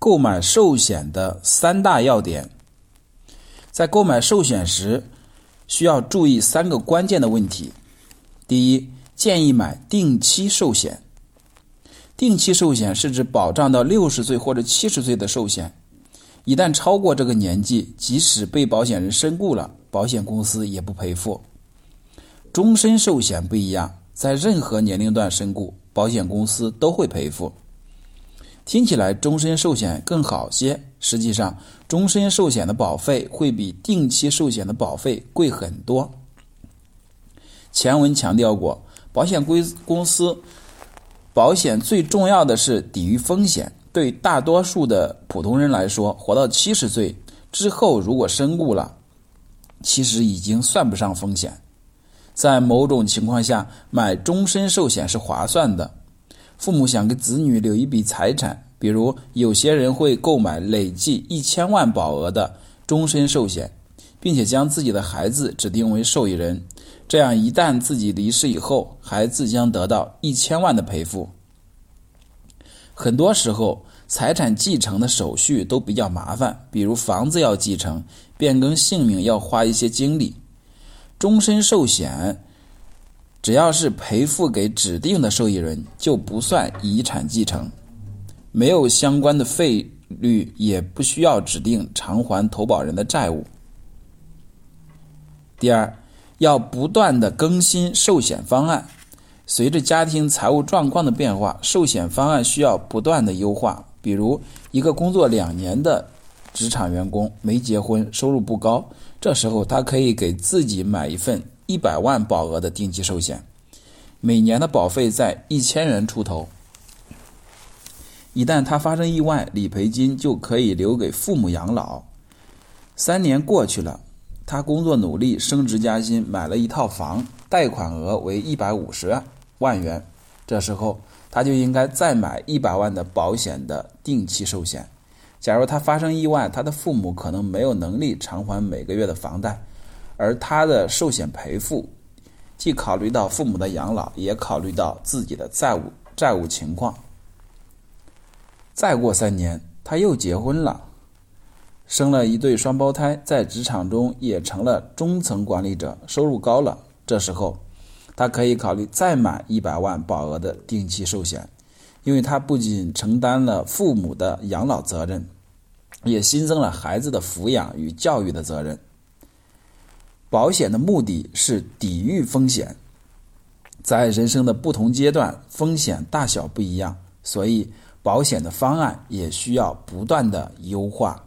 购买寿险的三大要点。在购买寿险时，需要注意三个关键的问题。第一，建议买定期寿险。定期寿险是指保障到六十岁或者七十岁的寿险，一旦超过这个年纪，即使被保险人身故了，保险公司也不赔付。终身寿险不一样，在任何年龄段身故，保险公司都会赔付。听起来终身寿险更好些，实际上终身寿险的保费会比定期寿险的保费贵很多。前文强调过，保险规公司保险最重要的是抵御风险。对大多数的普通人来说，活到七十岁之后，如果身故了，其实已经算不上风险。在某种情况下，买终身寿险是划算的。父母想给子女留一笔财产，比如有些人会购买累计一千万保额的终身寿险，并且将自己的孩子指定为受益人，这样一旦自己离世以后，孩子将得到一千万的赔付。很多时候，财产继承的手续都比较麻烦，比如房子要继承，变更姓名要花一些精力。终身寿险。只要是赔付给指定的受益人，就不算遗产继承，没有相关的费率，也不需要指定偿还投保人的债务。第二，要不断的更新寿险方案，随着家庭财务状况的变化，寿险方案需要不断的优化。比如，一个工作两年的职场员工没结婚，收入不高，这时候他可以给自己买一份。一百万保额的定期寿险，每年的保费在一千元出头。一旦他发生意外，理赔金就可以留给父母养老。三年过去了，他工作努力，升职加薪，买了一套房，贷款额为一百五十万元。这时候，他就应该再买一百万的保险的定期寿险。假如他发生意外，他的父母可能没有能力偿还每个月的房贷。而他的寿险赔付，既考虑到父母的养老，也考虑到自己的债务债务情况。再过三年，他又结婚了，生了一对双胞胎，在职场中也成了中层管理者，收入高了。这时候，他可以考虑再买一百万保额的定期寿险，因为他不仅承担了父母的养老责任，也新增了孩子的抚养与教育的责任。保险的目的是抵御风险，在人生的不同阶段，风险大小不一样，所以保险的方案也需要不断的优化。